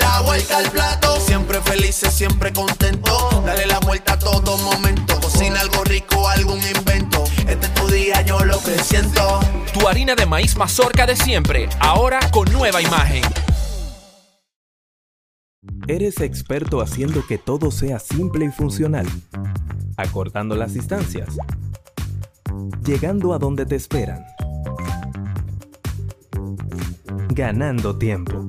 La vuelta al plato. Siempre felices, siempre contento. Dale la vuelta a todo momento. Cocina algo rico, algún invento. Este es tu día, yo lo que siento. Tu harina de maíz mazorca de siempre, ahora con nueva imagen. Eres experto haciendo que todo sea simple y funcional, acortando las distancias, llegando a donde te esperan, ganando tiempo.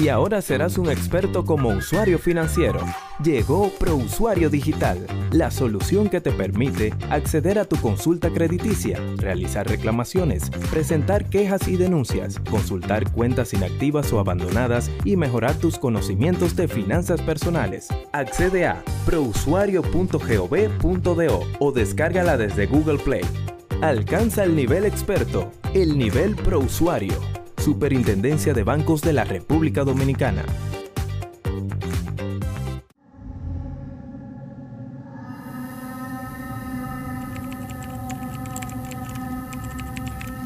Y ahora serás un experto como usuario financiero. Llegó ProUsuario Digital, la solución que te permite acceder a tu consulta crediticia, realizar reclamaciones, presentar quejas y denuncias, consultar cuentas inactivas o abandonadas y mejorar tus conocimientos de finanzas personales. Accede a prousuario.gov.do o descárgala desde Google Play. Alcanza el nivel experto, el nivel ProUsuario. Superintendencia de Bancos de la República Dominicana.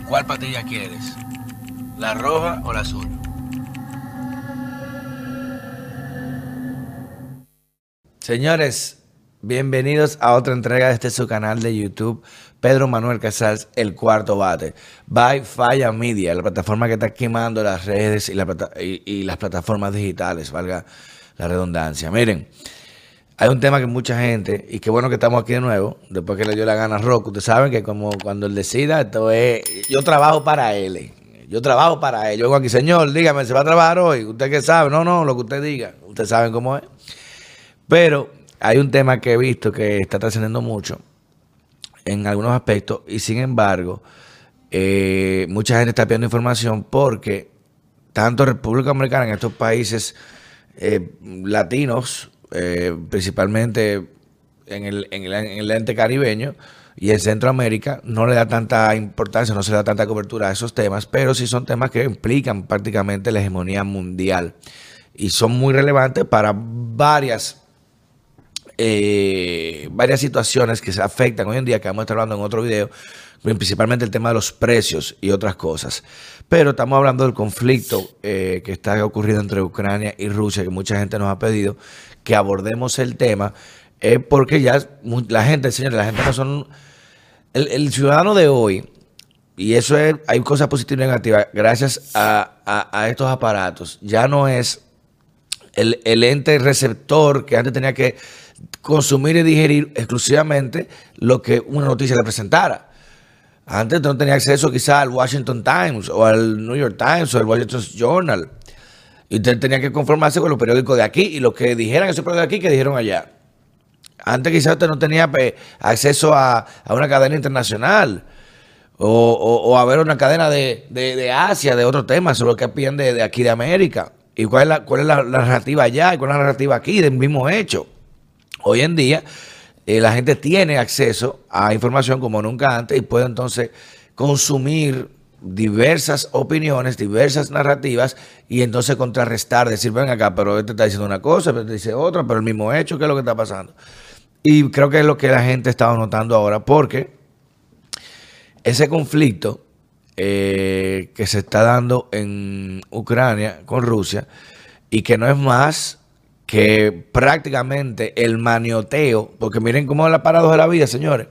¿Cuál patilla quieres? ¿La roja o la azul? Señores, bienvenidos a otra entrega de este su canal de YouTube, Pedro Manuel Casals, El Cuarto Bate, by Falla Media, la plataforma que está quemando las redes y, la plata- y- las plataformas digitales, valga la redundancia. Miren, hay un tema que mucha gente, y qué bueno que estamos aquí de nuevo, después que le dio la gana a Roku, ustedes saben que como cuando él decida, esto es, yo trabajo para él, yo trabajo para él, yo vengo aquí, señor, dígame, ¿se va a trabajar hoy? ¿Usted qué sabe? No, no, lo que usted diga, ustedes saben cómo es. Pero hay un tema que he visto que está trascendiendo mucho en algunos aspectos y sin embargo eh, mucha gente está pidiendo información porque tanto República Dominicana en estos países eh, latinos, eh, principalmente en el, en, el, en el ente caribeño y en Centroamérica, no le da tanta importancia, no se da tanta cobertura a esos temas, pero sí son temas que implican prácticamente la hegemonía mundial y son muy relevantes para varias eh, varias situaciones que se afectan hoy en día, que vamos a estar hablando en otro video, principalmente el tema de los precios y otras cosas. Pero estamos hablando del conflicto eh, que está ocurriendo entre Ucrania y Rusia, que mucha gente nos ha pedido que abordemos el tema, eh, porque ya la gente, señores, la gente no son... El, ciudadano de hoy, y eso es, hay cosas positivas y negativas, gracias a, a- a estos aparatos, ya no es el, el ente receptor que antes tenía que consumir y digerir exclusivamente lo que una noticia le presentara. Antes no tenía acceso quizá al Washington Times o al New York Times o al Washington Journal. Y usted tenía que conformarse con los periódicos de aquí y lo que dijeran esos periódicos de aquí que dijeron allá. Antes quizás usted no tenía acceso a, a una cadena internacional o, o- a ver una cadena de, de- Asia, de otros temas, sobre lo que piden de, aquí de América. ¿Y cuál es, la, cuál es la narrativa allá y cuál es la narrativa aquí del mismo hecho? Hoy en día eh, la gente tiene acceso a información como nunca antes y puede entonces consumir diversas opiniones, diversas narrativas y entonces contrarrestar, decir, ven acá, pero este está diciendo una cosa, pero este dice otra, pero el mismo hecho, ¿qué es lo que está pasando? Y creo que es lo que la gente está notando ahora, porque ese conflicto eh, que se está dando en Ucrania con Rusia y que no es más que prácticamente el manioteo, porque miren cómo es la paradoja de la vida, señores.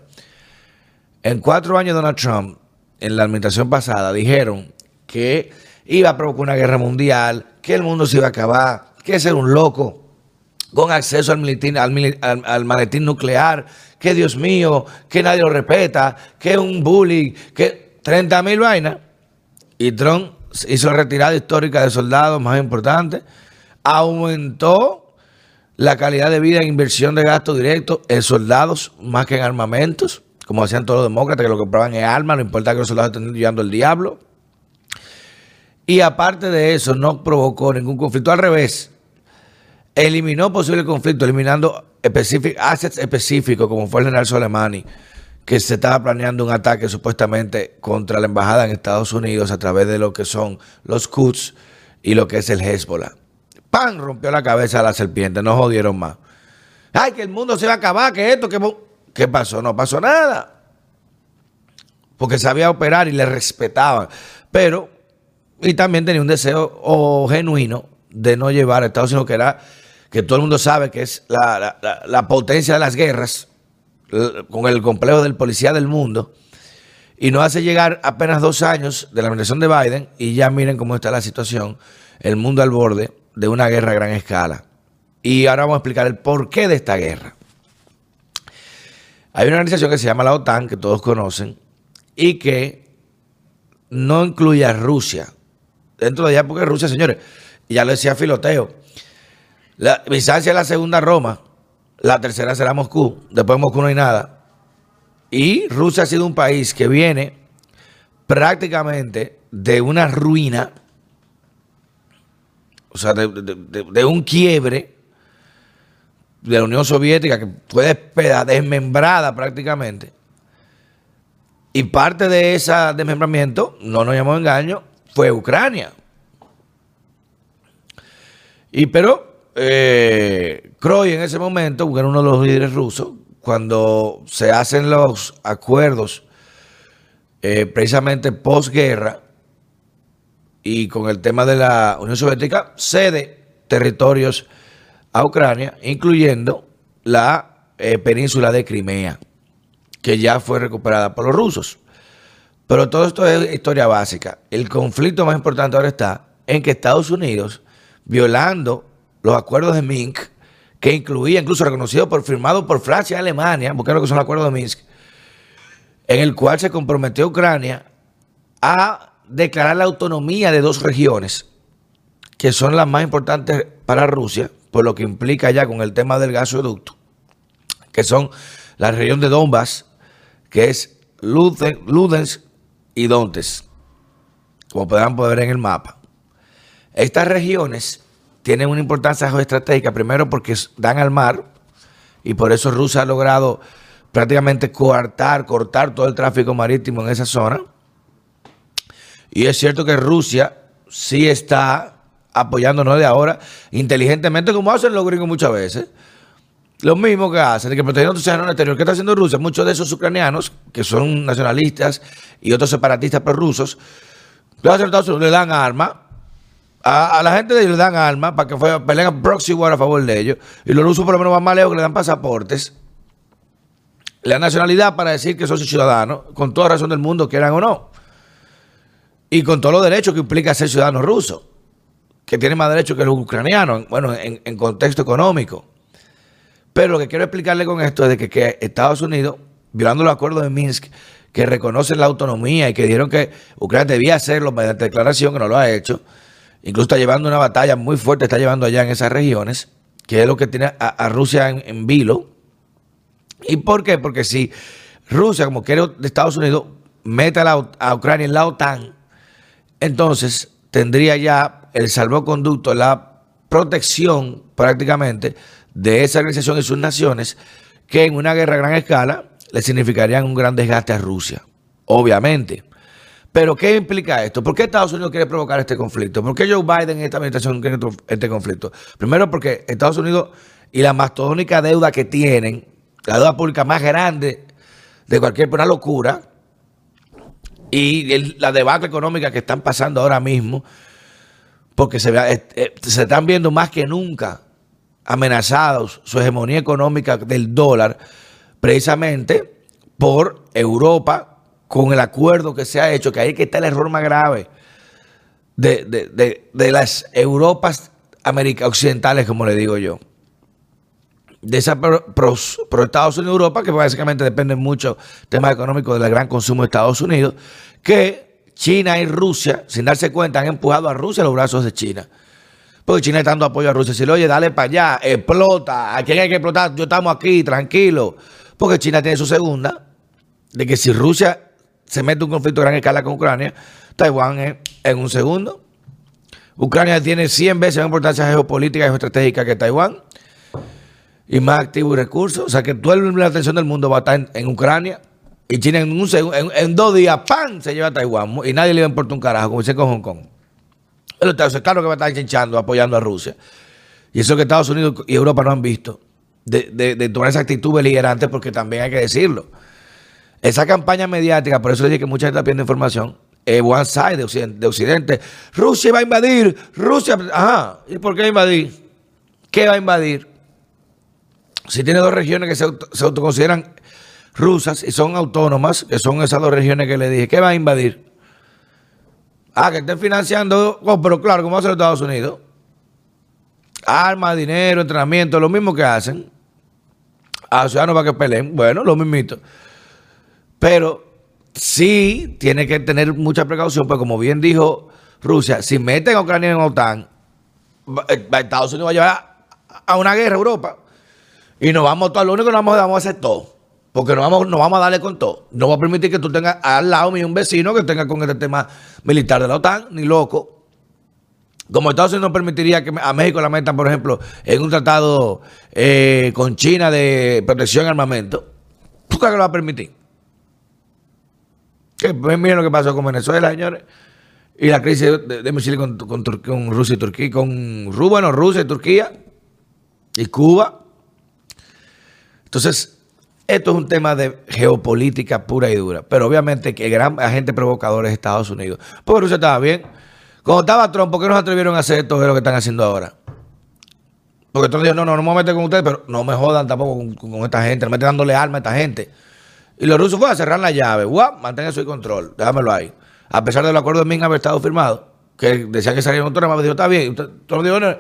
En cuatro años Donald Trump, en la administración pasada, dijeron que iba a provocar una guerra mundial, que el mundo se iba a acabar, que ser un loco con acceso al, maletín, al, al- al maletín nuclear, que Dios mío, que nadie lo respeta, que un bullying, que 30 mil vainas. Y Trump hizo la retirada histórica de soldados más importante, aumentó la calidad de vida en inversión de gasto directo en soldados más que en armamentos, como hacían todos los demócratas, que lo compraban en armas, no importa que los soldados estén llevando el diablo. Y aparte de eso, no provocó ningún conflicto. Al revés, eliminó posible conflicto, eliminando assets específicos, como fue el general Soleimani, que se estaba planeando un ataque supuestamente contra la embajada en Estados Unidos a través de lo que son los Quds y lo que es el Hezbollah. ¡Pam! Rompió la cabeza a la serpiente, no jodieron más. ¡Ay, que el mundo se va a acabar! que esto? que mo-". ¿Qué pasó? No pasó nada. Porque sabía operar y le respetaban. Pero, y también tenía un deseo genuino de no llevar a Estados Unidos, que era, que todo el mundo sabe que es la, la- potencia de las guerras, con el complejo del policía del mundo. Y no hace llegar apenas dos años de la administración de Biden y ya miren cómo está la situación, el mundo al borde de una guerra a gran escala. Y ahora vamos a explicar el porqué de esta guerra. Hay una organización que se llama la OTAN, que todos conocen, y que no incluye a Rusia. Dentro de ella, porque Rusia, señores, ya lo decía Filoteo, la, Bizancio es la segunda Roma, la tercera será Moscú, después de Moscú no hay nada. Y Rusia ha sido un país que viene prácticamente de una ruina, o sea, de, de- de- un quiebre de la Unión Soviética que fue desmembrada prácticamente. Y parte de ese desmembramiento, no nos llamó engaño, fue Ucrania. Y pero eh, en ese momento, que era uno de los líderes rusos, cuando se hacen los acuerdos eh, precisamente posguerra y con el tema de la Unión Soviética, cede territorios a Ucrania, incluyendo la eh, península de Crimea, que ya fue recuperada por los rusos. Pero todo esto es historia básica. El conflicto más importante ahora está en que Estados Unidos, violando los acuerdos de Minsk, que incluía incluso reconocido por firmado por Francia y Alemania, porque lo que son los acuerdos de Minsk, en el cual se comprometió Ucrania a declarar la autonomía de dos regiones, que son las más importantes para Rusia, por lo que implica ya con el tema del gasoducto, que son la región de Donbass, que es Luden- Ludensk y Donetsk, como podrán poder ver en el mapa. Estas regiones tienen una importancia geoestratégica, primero porque dan al mar, y por eso Rusia ha logrado prácticamente coartar, cortar todo el tráfico marítimo en esa zona. Y es cierto que Rusia sí está apoyándonos de ahora inteligentemente, como hacen los gringos muchas veces. Lo mismo que hacen, que protegiendo tu océano exterior. ¿Qué está haciendo Rusia? Muchos de esos ucranianos, que son nacionalistas y otros separatistas prorrusos, le dan armas. A, la gente de ellos le dan armas para que fue, peleen proxy war a favor de ellos. Y los rusos por lo menos van más que le dan pasaportes. Dan nacionalidad para decir que son ciudadanos, con toda razón del mundo, quieran o no. Y con todos los derechos que implica ser ciudadano ruso, que tiene más derechos que los ucranianos, bueno, en, contexto económico. Pero lo que quiero explicarle con esto es de que, Estados Unidos, violando los acuerdos de Minsk, que reconocen la autonomía y que dijeron que Ucrania debía hacerlo mediante declaración, que no lo ha hecho, incluso está llevando una batalla muy fuerte, está llevando allá en esas regiones, que es lo que tiene a, Rusia en, vilo. ¿Y por qué? Porque si Rusia, como quiere Estados Unidos, mete a, la- a Ucrania en la OTAN, entonces tendría ya el salvoconducto, la protección prácticamente de esa organización y sus naciones, que en una guerra a gran escala le significarían un gran desgaste a Rusia, obviamente. Pero ¿qué implica esto? ¿Por qué Estados Unidos quiere provocar este conflicto? ¿Por qué Joe Biden y esta administración quieren este conflicto? Primero porque Estados Unidos y la mastodónica deuda que tienen, la deuda pública más grande de cualquier una locura, y la debacle económica que están pasando ahora mismo, porque se, eh, eh, se están viendo más que nunca amenazados su hegemonía económica del dólar, precisamente por Europa, con el acuerdo que se ha hecho, que ahí que está el error más grave de, de- de- de las Europas América occidentales, como le digo yo de esa pro, Estados Unidos Europa, que básicamente dependen mucho temas económicos del gran consumo de Estados Unidos, que China y Rusia, sin darse cuenta, han empujado a Rusia a los brazos de China. Porque China está dando apoyo a Rusia. Si le oye, dale para allá, explota, a quién hay que explotar, yo estamos aquí, tranquilo. Porque China tiene su segunda, de que si Rusia se mete un conflicto a gran escala con Ucrania, Taiwán es en un segundo. Ucrania tiene 100 veces más importancia geopolítica y geoestratégica que Taiwán y más activo y recursos. O sea que toda la atención del mundo va a estar en, Ucrania y China en, un en, dos días, ¡pam! se lleva a Taiwán y nadie le importa un carajo, como dice con Hong Kong. Entonces, claro que va a estar chinchando, apoyando a Rusia. Y eso que Estados Unidos y Europa no han visto, de, tomar esa actitud beligerante, porque también hay que decirlo. Esa campaña mediática, por eso dije que mucha gente está pidiendo información, es one side de occidente, de occidente. Rusia va a invadir, Rusia, ajá, ¿y por qué invadir? ¿Qué va a invadir? Si tiene dos regiones que se, autoconsideran rusas y son autónomas, que son esas dos regiones que le dije, ¿qué va a invadir? Ah, que estén financiando, oh, pero claro, como hace Estados Unidos. Armas, dinero, entrenamiento, lo mismo que hacen. A los ciudadanos para que peleen. Bueno, lo mismito. Pero sí tiene que tener mucha precaución, pues como bien dijo Rusia, si meten a Ucrania en OTAN, eh, Estados Unidos va a llevar a una guerra a Europa. Y nos vamos todo, lo único que nos vamos, a hacer todo. Porque no vamos, vamos a darle con todo. No va a permitir que tú tengas al lado mío un vecino que tenga con este tema militar de la OTAN, ni loco. Como Estados Unidos no permitiría que a México la metan, por ejemplo, en un tratado eh, con China de protección y armamento, ¿tú crees que lo va a permitir? Pues, miren lo que pasó con Venezuela, señores. Y la crisis de, misiles con, Rusia y Turquía, con bueno, Rusia y Turquía y Cuba. Entonces, esto es un tema de geopolítica pura y dura. Pero obviamente que el gran agente provocador es Estados Unidos. Porque Rusia estaba bien. Cuando estaba Trump, ¿por qué no se atrevieron a hacer esto de lo que están haciendo ahora? Porque Trump dijo, no, no, no me voy a meter con ustedes, pero no me jodan tampoco con, esta gente, no me estén dándole arma a esta gente. Y los rusos fueron a cerrar la llave. ¡Guau! Mantengan su control. Déjamelo ahí. A pesar del acuerdo de Minsk haber estado firmado, que decía que salían autónomas, me dijo, está bien. Todo dijo, no,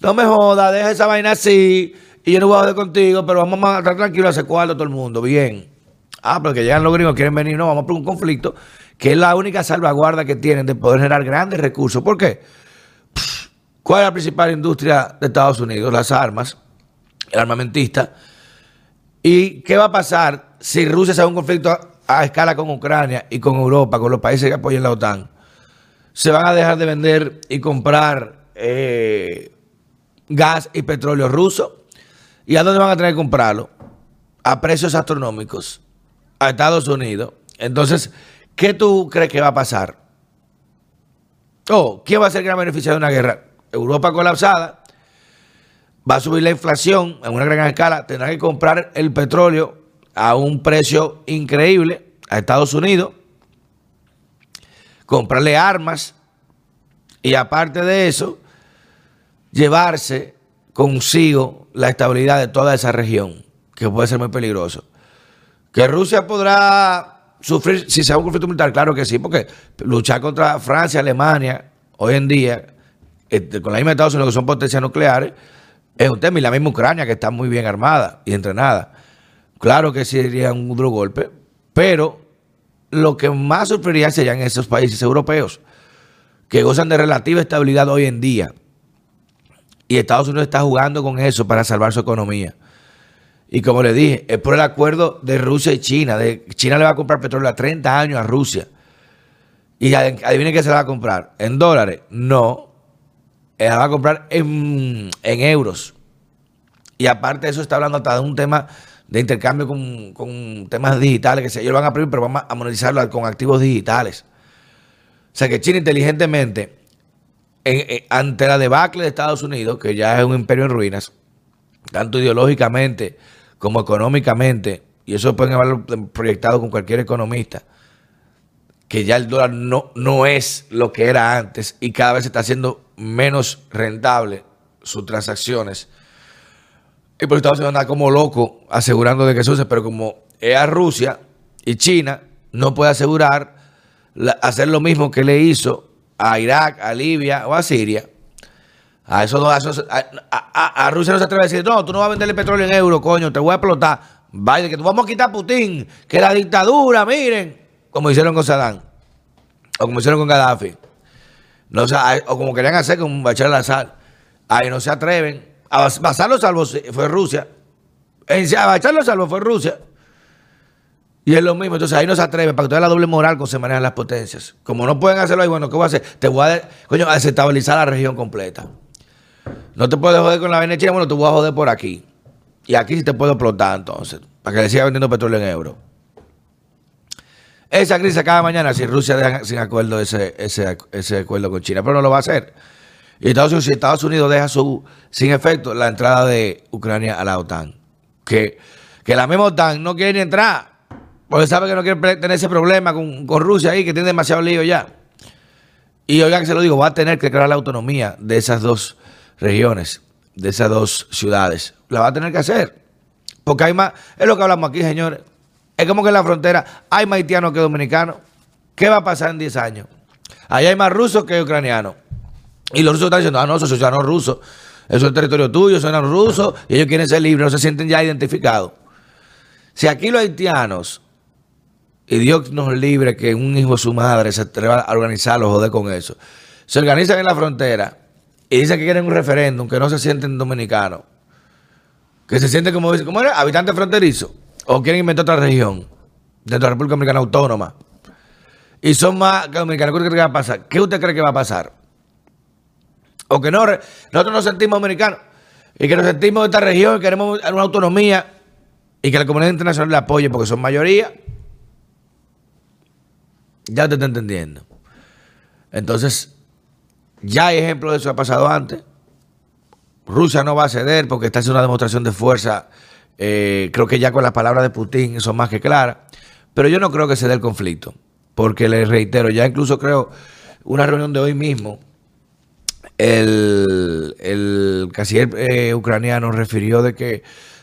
no me joda, deja esa vaina así. Y yo no voy a joder contigo, pero vamos a estar tranquilos a hacer cuarto todo el mundo. Bien. Ah, porque llegan los gringos, quieren venir. No, vamos por un conflicto que es la única salvaguarda que tienen de poder generar grandes recursos. ¿Por qué? ¿Cuál es la principal industria de Estados Unidos? Las armas, el armamentista. ¿Y qué va a pasar si Rusia se da un conflicto a, escala con Ucrania y con Europa, con los países que apoyan la OTAN, se van a dejar de vender y comprar eh, gas y petróleo ruso. ¿Y a dónde van a tener que comprarlo? A precios astronómicos. A Estados Unidos. Entonces, ¿qué tú crees que va a pasar? Oh, ¿quién va a ser el gran beneficiario de una guerra? Europa colapsada. Va a subir la inflación en una gran escala. Tendrá que comprar el petróleo a un precio increíble a Estados Unidos, comprarle armas y aparte de eso, llevarse consigo la estabilidad de toda esa región, que puede ser muy peligroso. Que Rusia podrá sufrir, si se da un conflicto militar, claro que sí, porque luchar contra Francia, Alemania, hoy en día, este, con la misma Estados Unidos que son potencias nucleares, es un tema, y la misma Ucrania que está muy bien armada y entrenada. Claro que sería un duro golpe, pero lo que más sufriría serían esos países europeos que gozan de relativa estabilidad hoy en día. Y Estados Unidos está jugando con eso para salvar su economía. Y como le dije, es por el acuerdo de Rusia y China. De, China le va a comprar petróleo a 30 años a Rusia. Y adivinen qué se la va a comprar. ¿En dólares? No. Ella va a comprar en, en euros. Y aparte de eso está hablando hasta de un tema de intercambio con, temas digitales, que se, ellos lo van a prohibir, pero vamos a monetizarlo con activos digitales. O sea que China inteligentemente, ante la debacle de Estados Unidos, que ya es un imperio en ruinas, tanto ideológicamente como económicamente, y eso pueden haberlo proyectado con cualquier economista, que ya el dólar no, no es lo que era antes y cada vez está haciendo menos rentable sus transacciones. Y por Estados Unidos anda como loco asegurando de que eso pero como es Rusia y China, no puede asegurar hacer lo mismo que le hizo a Irak, a Libia o a Siria. A eso, a, Rusia no se atreve a decir, no, tú no vas a venderle petróleo en euro, coño, te voy a explotar. Vaya, que tú vamos a quitar a Putin, que la dictadura, miren, como hicieron con Saddam, o como hicieron con Gaddafi. No, o, como querían hacer con Bachar al-Assad. Ahí no se atreven a basar los salvos fue Rusia. En Bachar los salvos fue Rusia. Y es lo mismo, entonces ahí no se atreve, para que tú la doble moral con se manejan las potencias. Como no pueden hacerlo ahí, bueno, ¿qué voy a hacer? Te voy a, coño, a desestabilizar la región completa. No te puedes joder con la Venecia, bueno, te voy a joder por aquí. Y aquí sí te puedo explotar entonces, para que le siga vendiendo petróleo en euros. Esa crisis acaba mañana si Rusia deja sin acuerdo ese, ese, ese acuerdo con China, pero no lo va a hacer. Y Estados Unidos, si Estados Unidos deja su, sin efecto la entrada de Ucrania a la OTAN, que, que la misma OTAN no quiere ni entrar, porque sabe que no quiere tener ese problema con, Rusia ahí, que tiene demasiado lío ya. Y oigan que se lo digo, va a tener que crear la autonomía de esas dos regiones, de esas dos ciudades. La va a tener que hacer. Porque hay más, es lo que hablamos aquí, señores. Es como que en la frontera hay más haitianos que dominicanos. ¿Qué va a pasar en 10 años? Allá hay más rusos que ucranianos. Y los rusos están diciendo, ah, no, esos ciudadanos rusos. Eso es territorio tuyo, son rusos, y ellos quieren ser libres, no se sienten ya identificados. Si aquí los haitianos y Dios nos libre que un hijo de su madre se atreva a organizarlo, joder con eso. Se organizan en la frontera y dicen que quieren un referéndum, que no se sienten dominicanos. Que se sienten como, ¿cómo era? Habitante fronterizo. O quieren inventar otra región dentro de la República Dominicana Autónoma. Y son más que dominicanos. ¿Qué usted cree que va a pasar? ¿Qué usted cree que va a pasar? O que no, nosotros nos sentimos dominicanos y que nos sentimos de esta región y queremos una autonomía y que la comunidad internacional le apoye porque son mayoría. Ya te está entendiendo. Entonces, ya hay ejemplos de eso ha pasado antes. Rusia no va a ceder porque está haciendo una demostración de fuerza. Eh, creo que ya con las palabras de Putin son más que claras. Pero yo no creo que se dé el conflicto. Porque les reitero, ya incluso creo una reunión de hoy mismo, el, el canciller eh, ucraniano refirió de que,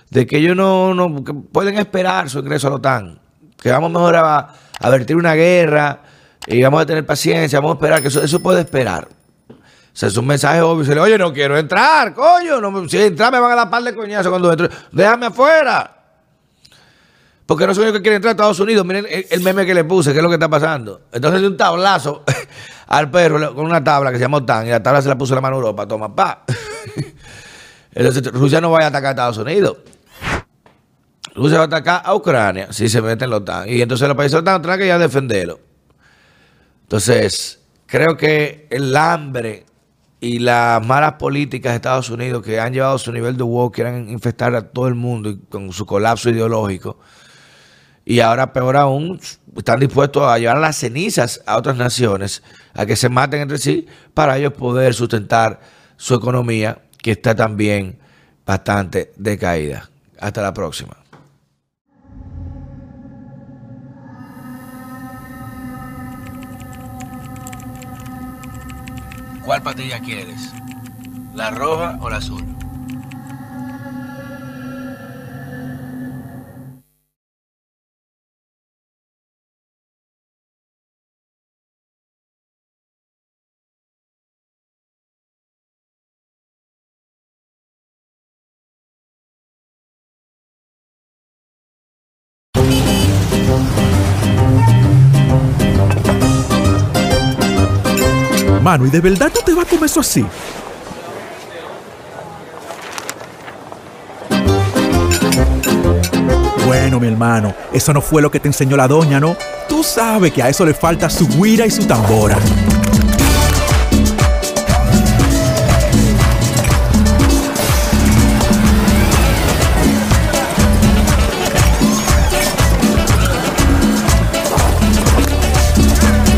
de que ellos no, no pueden esperar su ingreso a la OTAN. Que vamos mejor a a vertir una guerra y vamos a tener paciencia, vamos a esperar, que eso, eso puede esperar. O sea, es un mensaje obvio. Se le oye, no quiero entrar, coño. No, si entrar me van a dar par de coñazo cuando entro. Déjame afuera. Porque no soy yo que quiere entrar a Estados Unidos. Miren el, meme que le puse, qué es lo que está pasando. Entonces, un tablazo al perro con una tabla que se llama OTAN y la tabla se la puso la mano Europa. Toma, pa. Entonces, Rusia no vaya a atacar a Estados Unidos. Rusia va a atacar a Ucrania si se mete en la OTAN. Y entonces los países de la OTAN tendrán que ya defenderlo. Entonces, creo que el hambre y las malas políticas de Estados Unidos que han llevado su nivel de wow, quieren infestar a todo el mundo con su colapso ideológico. Y ahora, peor aún, están dispuestos a llevar las cenizas a otras naciones, a que se maten entre sí, para ellos poder sustentar su economía, que está también bastante decaída. Hasta la próxima. ¿Cuál patilla quieres? ¿La roja o la azul? Mano, ¿y de verdad tú te vas a comer eso así? Bueno, mi hermano, eso no fue lo que te enseñó la doña, ¿no? Tú sabes que a eso le falta su guira y su tambora.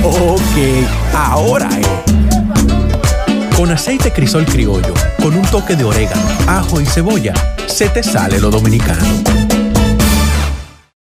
Ok, ahora es. Aceite crisol criollo, con un toque de orégano, ajo y cebolla, se te sale lo dominicano.